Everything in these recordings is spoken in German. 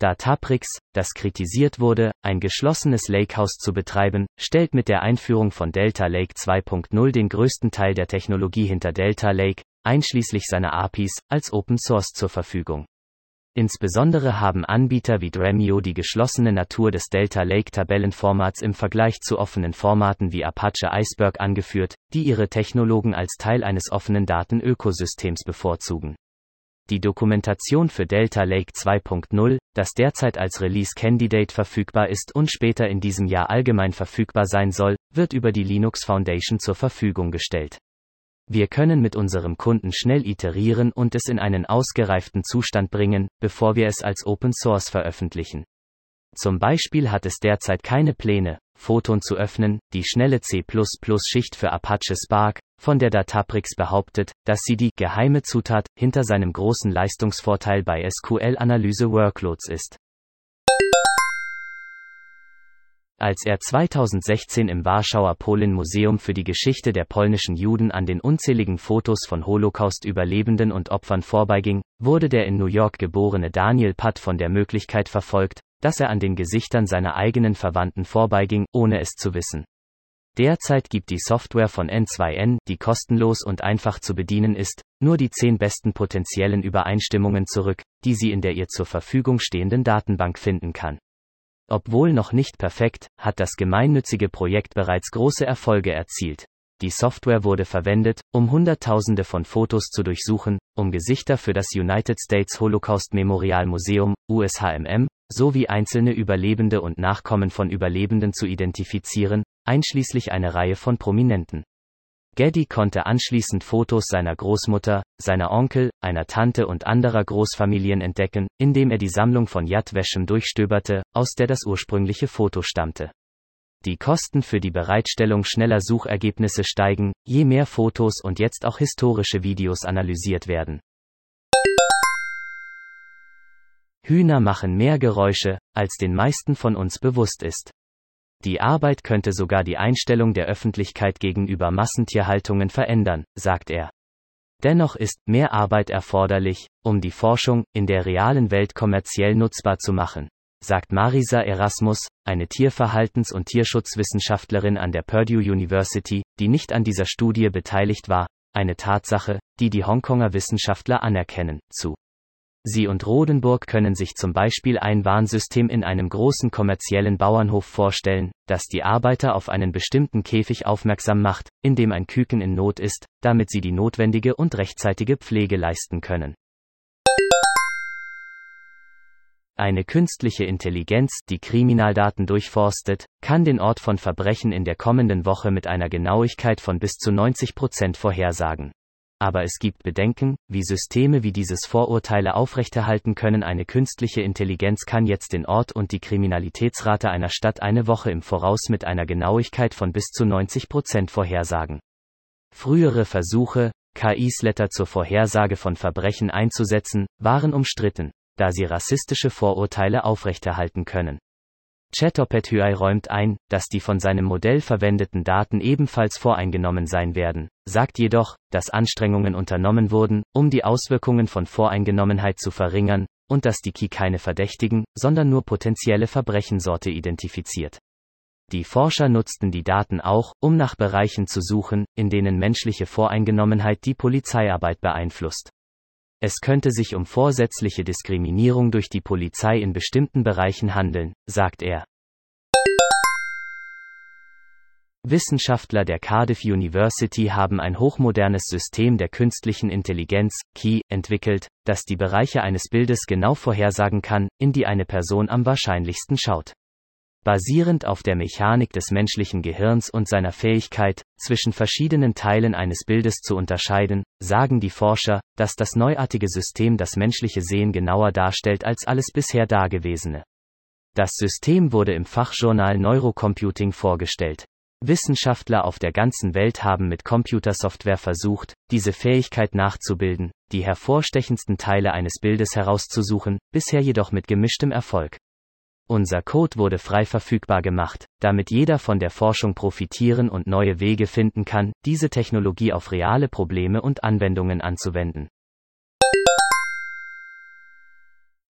Databricks, das kritisiert wurde, ein geschlossenes Lakehouse zu betreiben, stellt mit der Einführung von Delta Lake 2.0 den größten Teil der Technologie hinter Delta Lake, einschließlich seiner APIs, als Open Source zur Verfügung. Insbesondere haben Anbieter wie Dremio die geschlossene Natur des Delta Lake Tabellenformats im Vergleich zu offenen Formaten wie Apache Iceberg angeführt, die ihre Technologen als Teil eines offenen Datenökosystems bevorzugen. Die Dokumentation für Delta Lake 2.0, das derzeit als Release Candidate verfügbar ist und später in diesem Jahr allgemein verfügbar sein soll, wird über die Linux Foundation zur Verfügung gestellt. Wir können mit unserem Kunden schnell iterieren und es in einen ausgereiften Zustand bringen, bevor wir es als Open Source veröffentlichen. Zum Beispiel hat es derzeit keine Pläne, Photon zu öffnen, die schnelle C++-Schicht für Apache Spark, von der Databricks behauptet, dass sie die geheime Zutat hinter seinem großen Leistungsvorteil bei SQL-Analyse-Workloads ist. Als er 2016 im Warschauer Polin-Museum für die Geschichte der polnischen Juden an den unzähligen Fotos von Holocaust-Überlebenden und Opfern vorbeiging, wurde der in New York geborene Daniel Patt von der Möglichkeit verfolgt, dass er an den Gesichtern seiner eigenen Verwandten vorbeiging, ohne es zu wissen. Derzeit gibt die Software von N2N, die kostenlos und einfach zu bedienen ist, nur die zehn besten potenziellen Übereinstimmungen zurück, die sie in der ihr zur Verfügung stehenden Datenbank finden kann. Obwohl noch nicht perfekt, hat das gemeinnützige Projekt bereits große Erfolge erzielt. Die Software wurde verwendet, um Hunderttausende von Fotos zu durchsuchen, um Gesichter für das United States Holocaust Memorial Museum, USHMM, sowie einzelne Überlebende und Nachkommen von Überlebenden zu identifizieren, einschließlich eine Reihe von Prominenten. Geddy konnte anschließend Fotos seiner Großmutter, seiner Onkel, einer Tante und anderer Großfamilien entdecken, indem er die Sammlung von Yad Vashem durchstöberte, aus der das ursprüngliche Foto stammte. Die Kosten für die Bereitstellung schneller Suchergebnisse steigen, je mehr Fotos und jetzt auch historische Videos analysiert werden. Hühner machen mehr Geräusche, als den meisten von uns bewusst ist. Die Arbeit könnte sogar die Einstellung der Öffentlichkeit gegenüber Massentierhaltungen verändern, sagt er. Dennoch ist mehr Arbeit erforderlich, um die Forschung in der realen Welt kommerziell nutzbar zu machen, sagt Marisa Erasmus, eine Tierverhaltens- und Tierschutzwissenschaftlerin an der Purdue University, die nicht an dieser Studie beteiligt war, eine Tatsache, die die Hongkonger Wissenschaftler anerkennen, zu. Sie und Rodenburg können sich zum Beispiel ein Warnsystem in einem großen kommerziellen Bauernhof vorstellen, das die Arbeiter auf einen bestimmten Käfig aufmerksam macht, in dem ein Küken in Not ist, damit sie die notwendige und rechtzeitige Pflege leisten können. Eine künstliche Intelligenz, die Kriminaldaten durchforstet, kann den Ort von Verbrechen in der kommenden Woche mit einer Genauigkeit von bis zu 90 Prozent vorhersagen aber es gibt Bedenken, wie Systeme wie dieses Vorurteile aufrechterhalten können. Eine künstliche Intelligenz kann jetzt den Ort und die Kriminalitätsrate einer Stadt eine Woche im Voraus mit einer Genauigkeit von bis zu 90 Prozent vorhersagen. Frühere Versuche, KI-Sletter zur Vorhersage von Verbrechen einzusetzen, waren umstritten, da sie rassistische Vorurteile aufrechterhalten können. Chatopetui räumt ein, dass die von seinem Modell verwendeten Daten ebenfalls voreingenommen sein werden, sagt jedoch, dass Anstrengungen unternommen wurden, um die Auswirkungen von Voreingenommenheit zu verringern, und dass die Key keine verdächtigen, sondern nur potenzielle Verbrechensorte identifiziert. Die Forscher nutzten die Daten auch, um nach Bereichen zu suchen, in denen menschliche Voreingenommenheit die Polizeiarbeit beeinflusst. Es könnte sich um vorsätzliche Diskriminierung durch die Polizei in bestimmten Bereichen handeln, sagt er. Wissenschaftler der Cardiff University haben ein hochmodernes System der künstlichen Intelligenz, KI, entwickelt, das die Bereiche eines Bildes genau vorhersagen kann, in die eine Person am wahrscheinlichsten schaut. Basierend auf der Mechanik des menschlichen Gehirns und seiner Fähigkeit, zwischen verschiedenen Teilen eines Bildes zu unterscheiden, sagen die Forscher, dass das neuartige System das menschliche Sehen genauer darstellt als alles bisher Dagewesene. Das System wurde im Fachjournal Neurocomputing vorgestellt. Wissenschaftler auf der ganzen Welt haben mit Computersoftware versucht, diese Fähigkeit nachzubilden, die hervorstechendsten Teile eines Bildes herauszusuchen, bisher jedoch mit gemischtem Erfolg. Unser Code wurde frei verfügbar gemacht, damit jeder von der Forschung profitieren und neue Wege finden kann, diese Technologie auf reale Probleme und Anwendungen anzuwenden.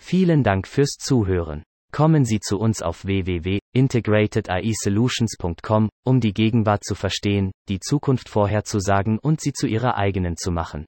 Vielen Dank fürs Zuhören. Kommen Sie zu uns auf www.integratediesolutions.com, um die Gegenwart zu verstehen, die Zukunft vorherzusagen und sie zu Ihrer eigenen zu machen.